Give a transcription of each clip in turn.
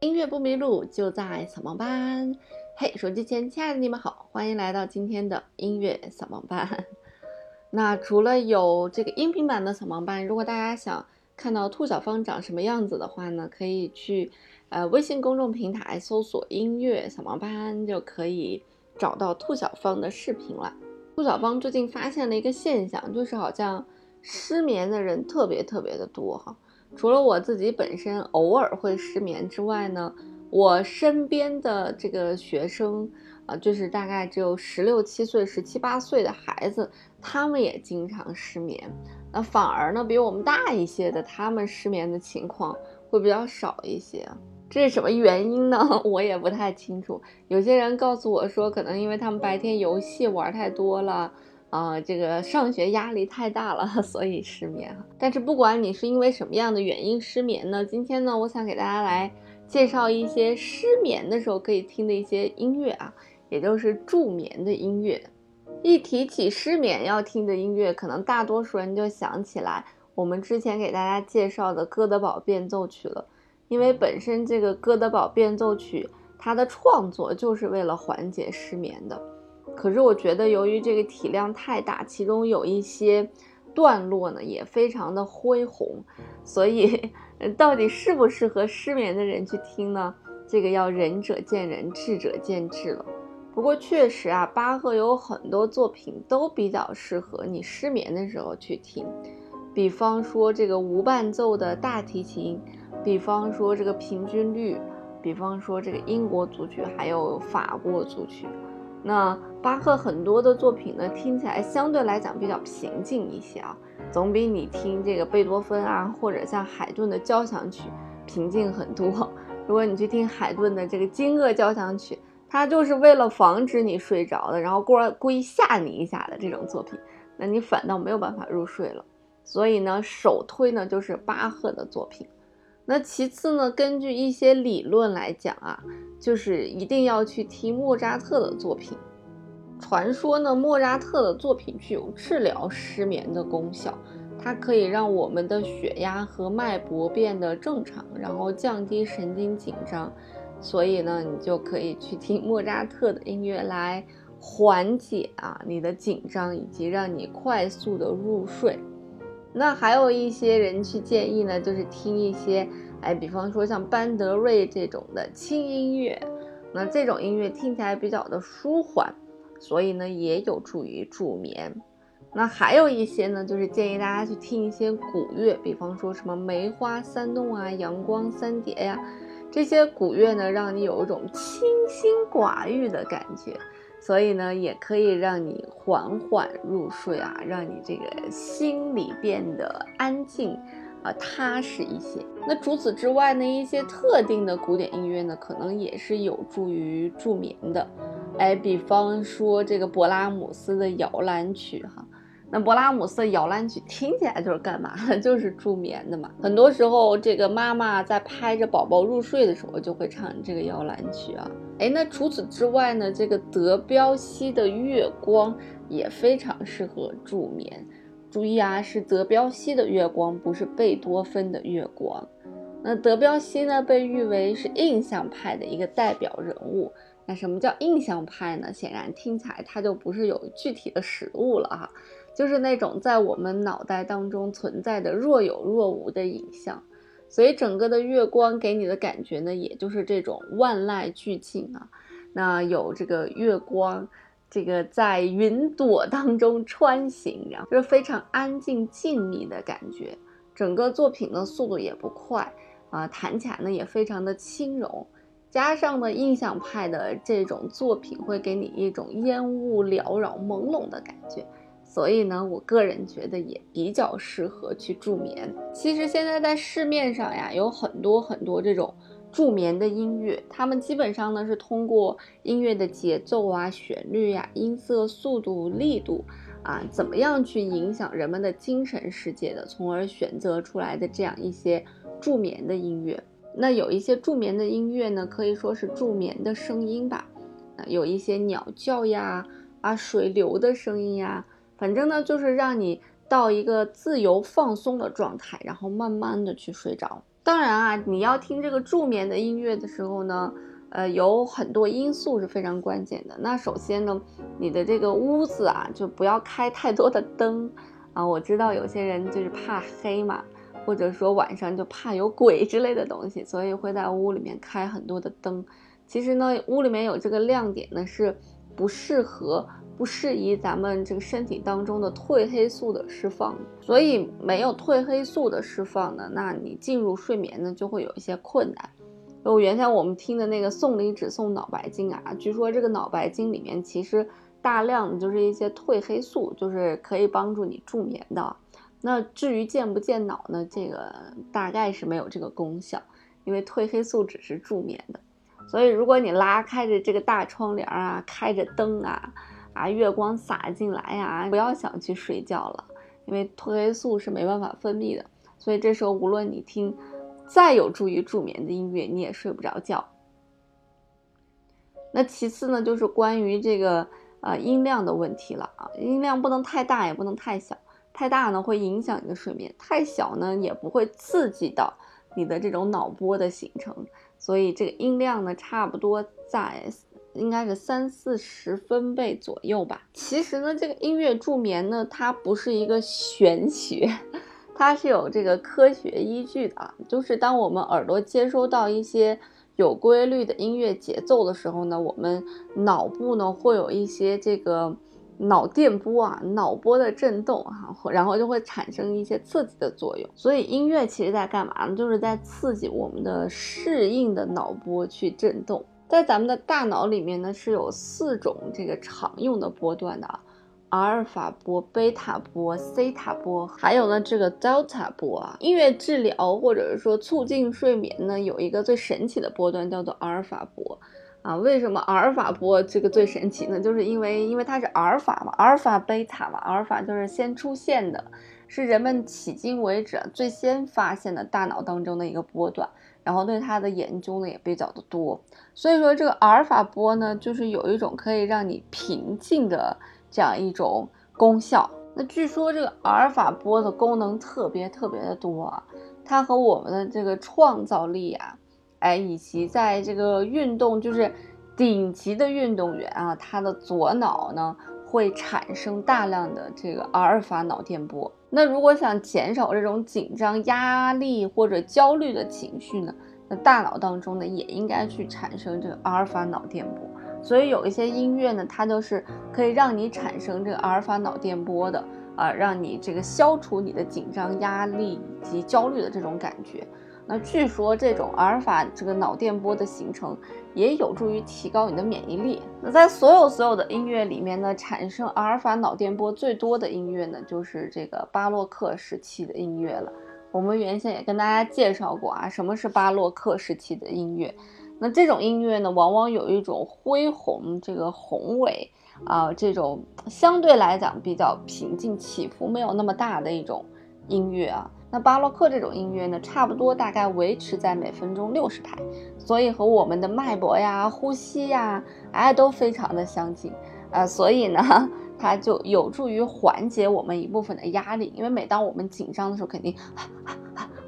音乐不迷路，就在扫盲班。嘿，手机前亲爱的你们好，欢迎来到今天的音乐扫盲班。那除了有这个音频版的扫盲班，如果大家想看到兔小芳长什么样子的话呢，可以去呃微信公众平台搜索“音乐扫盲班”，就可以找到兔小芳的视频了。兔小芳最近发现了一个现象，就是好像失眠的人特别特别的多哈。除了我自己本身偶尔会失眠之外呢，我身边的这个学生啊，就是大概只有十六七岁、十七八岁的孩子，他们也经常失眠。那反而呢，比我们大一些的，他们失眠的情况会比较少一些。这是什么原因呢？我也不太清楚。有些人告诉我说，可能因为他们白天游戏玩太多了。啊，这个上学压力太大了，所以失眠。但是不管你是因为什么样的原因失眠呢，今天呢，我想给大家来介绍一些失眠的时候可以听的一些音乐啊，也就是助眠的音乐。一提起失眠要听的音乐，可能大多数人就想起来我们之前给大家介绍的哥德堡变奏曲了，因为本身这个哥德堡变奏曲它的创作就是为了缓解失眠的。可是我觉得，由于这个体量太大，其中有一些段落呢也非常的恢宏，所以到底适不适合失眠的人去听呢？这个要仁者见仁，智者见智了。不过确实啊，巴赫有很多作品都比较适合你失眠的时候去听，比方说这个无伴奏的大提琴，比方说这个平均律，比方说这个英国组曲，还有法国组曲。那巴赫很多的作品呢，听起来相对来讲比较平静一些啊，总比你听这个贝多芬啊，或者像海顿的交响曲平静很多。如果你去听海顿的这个惊愕交响曲，它就是为了防止你睡着的，然后故故意吓你一下的这种作品，那你反倒没有办法入睡了。所以呢，首推呢就是巴赫的作品。那其次呢，根据一些理论来讲啊，就是一定要去听莫扎特的作品。传说呢，莫扎特的作品具有治疗失眠的功效，它可以让我们的血压和脉搏变得正常，然后降低神经紧张。所以呢，你就可以去听莫扎特的音乐来缓解啊你的紧张，以及让你快速的入睡。那还有一些人去建议呢，就是听一些，哎，比方说像班德瑞这种的轻音乐，那这种音乐听起来比较的舒缓，所以呢也有助于助眠。那还有一些呢，就是建议大家去听一些古乐，比方说什么梅花三弄啊、阳光三叠呀，这些古乐呢，让你有一种清心寡欲的感觉。所以呢，也可以让你缓缓入睡啊，让你这个心里变得安静，啊踏实一些。那除此之外呢，一些特定的古典音乐呢，可能也是有助于助眠的。哎，比方说这个勃拉姆斯的摇篮曲哈。那勃拉姆斯的摇篮曲听起来就是干嘛？就是助眠的嘛。很多时候，这个妈妈在拍着宝宝入睡的时候，就会唱这个摇篮曲啊。哎，那除此之外呢，这个德彪西的月光也非常适合助眠。注意啊，是德彪西的月光，不是贝多芬的月光。那德彪西呢，被誉为是印象派的一个代表人物。那什么叫印象派呢？显然听起来它就不是有具体的实物了哈。就是那种在我们脑袋当中存在的若有若无的影像，所以整个的月光给你的感觉呢，也就是这种万籁俱静啊。那有这个月光，这个在云朵当中穿行，然后就是非常安静静谧的感觉。整个作品呢速度也不快啊，弹起来呢也非常的轻柔，加上呢印象派的这种作品会给你一种烟雾缭绕、朦胧的感觉。所以呢，我个人觉得也比较适合去助眠。其实现在在市面上呀，有很多很多这种助眠的音乐，它们基本上呢是通过音乐的节奏啊、旋律呀、音色、速度、力度啊，怎么样去影响人们的精神世界的，从而选择出来的这样一些助眠的音乐。那有一些助眠的音乐呢，可以说是助眠的声音吧，有一些鸟叫呀，啊，水流的声音呀。反正呢，就是让你到一个自由放松的状态，然后慢慢的去睡着。当然啊，你要听这个助眠的音乐的时候呢，呃，有很多因素是非常关键的。那首先呢，你的这个屋子啊，就不要开太多的灯啊。我知道有些人就是怕黑嘛，或者说晚上就怕有鬼之类的东西，所以会在屋里面开很多的灯。其实呢，屋里面有这个亮点呢，是不适合。不适宜咱们这个身体当中的褪黑素的释放，所以没有褪黑素的释放呢，那你进入睡眠呢就会有一些困难。我原先我们听的那个送礼只送脑白金啊，据说这个脑白金里面其实大量的就是一些褪黑素，就是可以帮助你助眠的。那至于健不健脑呢，这个大概是没有这个功效，因为褪黑素只是助眠的。所以如果你拉开着这个大窗帘啊，开着灯啊。啊，月光洒进来呀，不要想去睡觉了，因为褪黑素是没办法分泌的，所以这时候无论你听再有助于助眠的音乐，你也睡不着觉。那其次呢，就是关于这个呃音量的问题了啊，音量不能太大，也不能太小，太大呢会影响你的睡眠，太小呢也不会刺激到你的这种脑波的形成，所以这个音量呢差不多在。应该是三四十分贝左右吧。其实呢，这个音乐助眠呢，它不是一个玄学，它是有这个科学依据的啊。就是当我们耳朵接收到一些有规律的音乐节奏的时候呢，我们脑部呢会有一些这个脑电波啊，脑波的震动哈，然后就会产生一些刺激的作用。所以音乐其实在干嘛呢？就是在刺激我们的适应的脑波去震动。在咱们的大脑里面呢，是有四种这个常用的波段的啊，阿尔法波、贝塔波、西塔波，还有呢这个德尔塔波啊。音乐治疗或者是说促进睡眠呢，有一个最神奇的波段叫做阿尔法波啊。为什么阿尔法波这个最神奇呢？就是因为因为它是阿尔法嘛，阿尔法、贝塔嘛，阿尔法就是先出现的，是人们迄今为止最先发现的大脑当中的一个波段。然后对它的研究呢也比较的多，所以说这个阿尔法波呢，就是有一种可以让你平静的这样一种功效。那据说这个阿尔法波的功能特别特别的多啊，它和我们的这个创造力啊，哎，以及在这个运动，就是顶级的运动员啊，他的左脑呢会产生大量的这个阿尔法脑电波。那如果想减少这种紧张、压力或者焦虑的情绪呢？那大脑当中呢也应该去产生这个阿尔法脑电波。所以有一些音乐呢，它就是可以让你产生这个阿尔法脑电波的啊，让你这个消除你的紧张、压力以及焦虑的这种感觉。那据说这种阿尔法这个脑电波的形成，也有助于提高你的免疫力。那在所有所有的音乐里面呢，产生阿尔法脑电波最多的音乐呢，就是这个巴洛克时期的音乐了。我们原先也跟大家介绍过啊，什么是巴洛克时期的音乐？那这种音乐呢，往往有一种恢宏、这个宏伟啊，这种相对来讲比较平静、起伏没有那么大的一种音乐啊。那巴洛克这种音乐呢，差不多大概维持在每分钟六十拍，所以和我们的脉搏呀、呼吸呀，哎，都非常的相近，呃，所以呢，它就有助于缓解我们一部分的压力，因为每当我们紧张的时候，肯定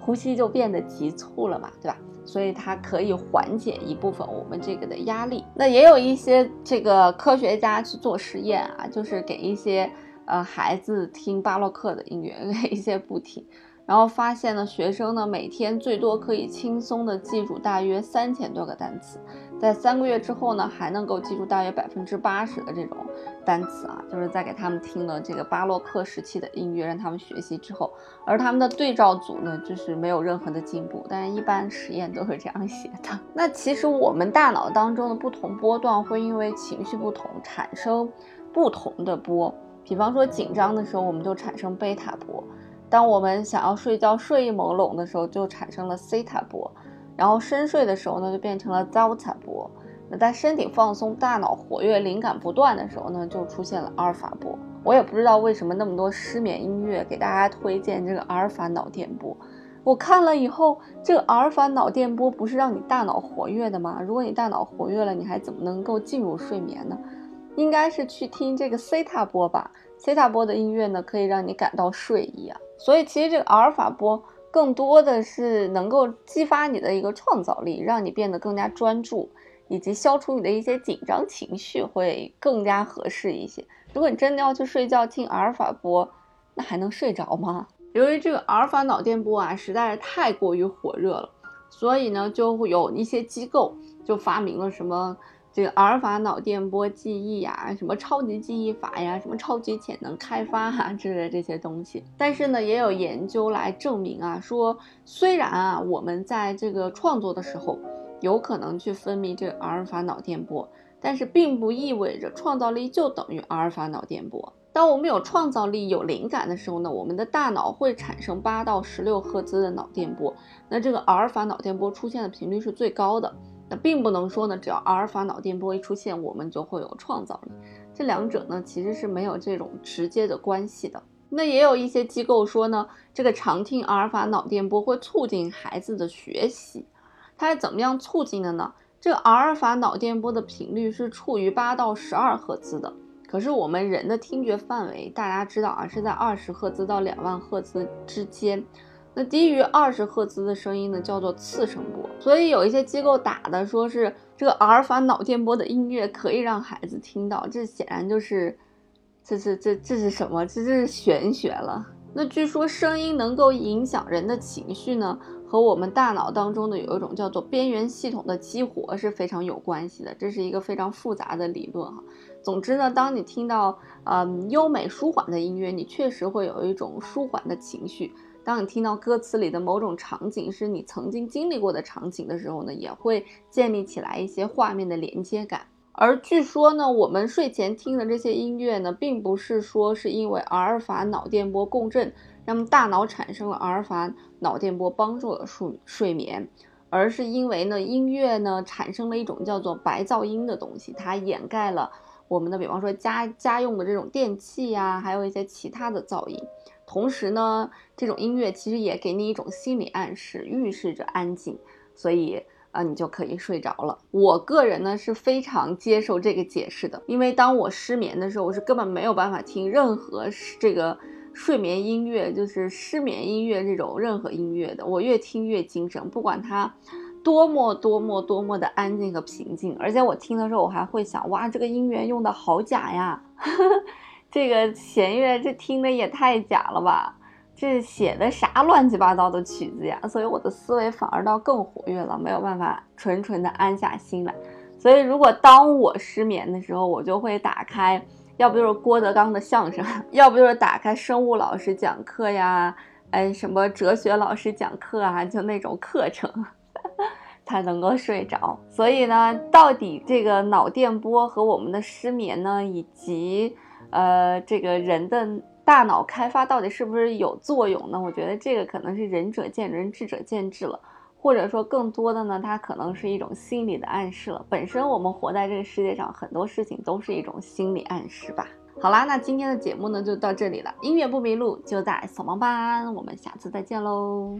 呼吸就变得急促了嘛，对吧？所以它可以缓解一部分我们这个的压力。那也有一些这个科学家去做实验啊，就是给一些呃孩子听巴洛克的音乐，给一些不听。然后发现呢，学生呢每天最多可以轻松的记住大约三千多个单词，在三个月之后呢，还能够记住大约百分之八十的这种单词啊，就是在给他们听了这个巴洛克时期的音乐，让他们学习之后，而他们的对照组呢，就是没有任何的进步，但是一般实验都是这样写的。那其实我们大脑当中的不同波段会因为情绪不同产生不同的波，比方说紧张的时候，我们就产生贝塔波。当我们想要睡觉、睡意朦胧的时候，就产生了西塔波，然后深睡的时候呢，就变成了德尔塔波。那在身体放松、大脑活跃、灵感不断的时候呢，就出现了阿尔法波。我也不知道为什么那么多失眠音乐给大家推荐这个阿尔法脑电波。我看了以后，这个阿尔法脑电波不是让你大脑活跃的吗？如果你大脑活跃了，你还怎么能够进入睡眠呢？应该是去听这个西塔波吧。西塔波的音乐呢，可以让你感到睡意啊。所以其实这个阿尔法波更多的是能够激发你的一个创造力，让你变得更加专注，以及消除你的一些紧张情绪，会更加合适一些。如果你真的要去睡觉听阿尔法波，那还能睡着吗？由于这个阿尔法脑电波啊，实在是太过于火热了，所以呢，就会有一些机构就发明了什么这个阿尔法脑电波记忆呀，什么超级记忆法呀，什么超级潜能开发哈之类的这些东西。但是呢，也有研究来证明啊，说虽然啊，我们在这个创作的时候有可能去分泌这个阿尔法脑电波，但是并不意味着创造力就等于阿尔法脑电波。当我们有创造力、有灵感的时候呢，我们的大脑会产生八到十六赫兹的脑电波。那这个阿尔法脑电波出现的频率是最高的。那并不能说呢，只要阿尔法脑电波一出现，我们就会有创造力。这两者呢，其实是没有这种直接的关系的。那也有一些机构说呢，这个常听阿尔法脑电波会促进孩子的学习。它是怎么样促进的呢？这个阿尔法脑电波的频率是处于八到十二赫兹的。可是我们人的听觉范围，大家知道啊，是在二十赫兹到两万赫兹之间。那低于二十赫兹的声音呢，叫做次声波。所以有一些机构打的说是这个阿尔法脑电波的音乐可以让孩子听到，这显然就是，这是这这是什么？这这是玄学了。那据说声音能够影响人的情绪呢，和我们大脑当中的有一种叫做边缘系统的激活是非常有关系的。这是一个非常复杂的理论哈。总之呢，当你听到嗯优美舒缓的音乐，你确实会有一种舒缓的情绪。当你听到歌词里的某种场景是你曾经经历过的场景的时候呢，也会建立起来一些画面的连接感。而据说呢，我们睡前听的这些音乐呢，并不是说是因为阿尔法脑电波共振，让大脑产生了阿尔法脑电波帮助了睡睡眠，而是因为呢，音乐呢产生了一种叫做白噪音的东西，它掩盖了。我们的，比方说家家用的这种电器呀，还有一些其他的噪音。同时呢，这种音乐其实也给你一种心理暗示，预示着安静，所以啊，你就可以睡着了。我个人呢是非常接受这个解释的，因为当我失眠的时候，我是根本没有办法听任何这个睡眠音乐，就是失眠音乐这种任何音乐的。我越听越精神，不管它。多么多么多么的安静和平静，而且我听的时候，我还会想，哇，这个音源用的好假呀，这个弦乐这听的也太假了吧，这写的啥乱七八糟的曲子呀？所以我的思维反而倒更活跃了，没有办法纯纯的安下心来。所以如果当我失眠的时候，我就会打开，要不就是郭德纲的相声，要不就是打开生物老师讲课呀，哎，什么哲学老师讲课啊，就那种课程。才能够睡着，所以呢，到底这个脑电波和我们的失眠呢，以及呃这个人的大脑开发到底是不是有作用呢？我觉得这个可能是仁者见仁，智者见智了，或者说更多的呢，它可能是一种心理的暗示了。本身我们活在这个世界上，很多事情都是一种心理暗示吧。好啦，那今天的节目呢就到这里了，音乐不迷路就在扫盲班，我们下次再见喽。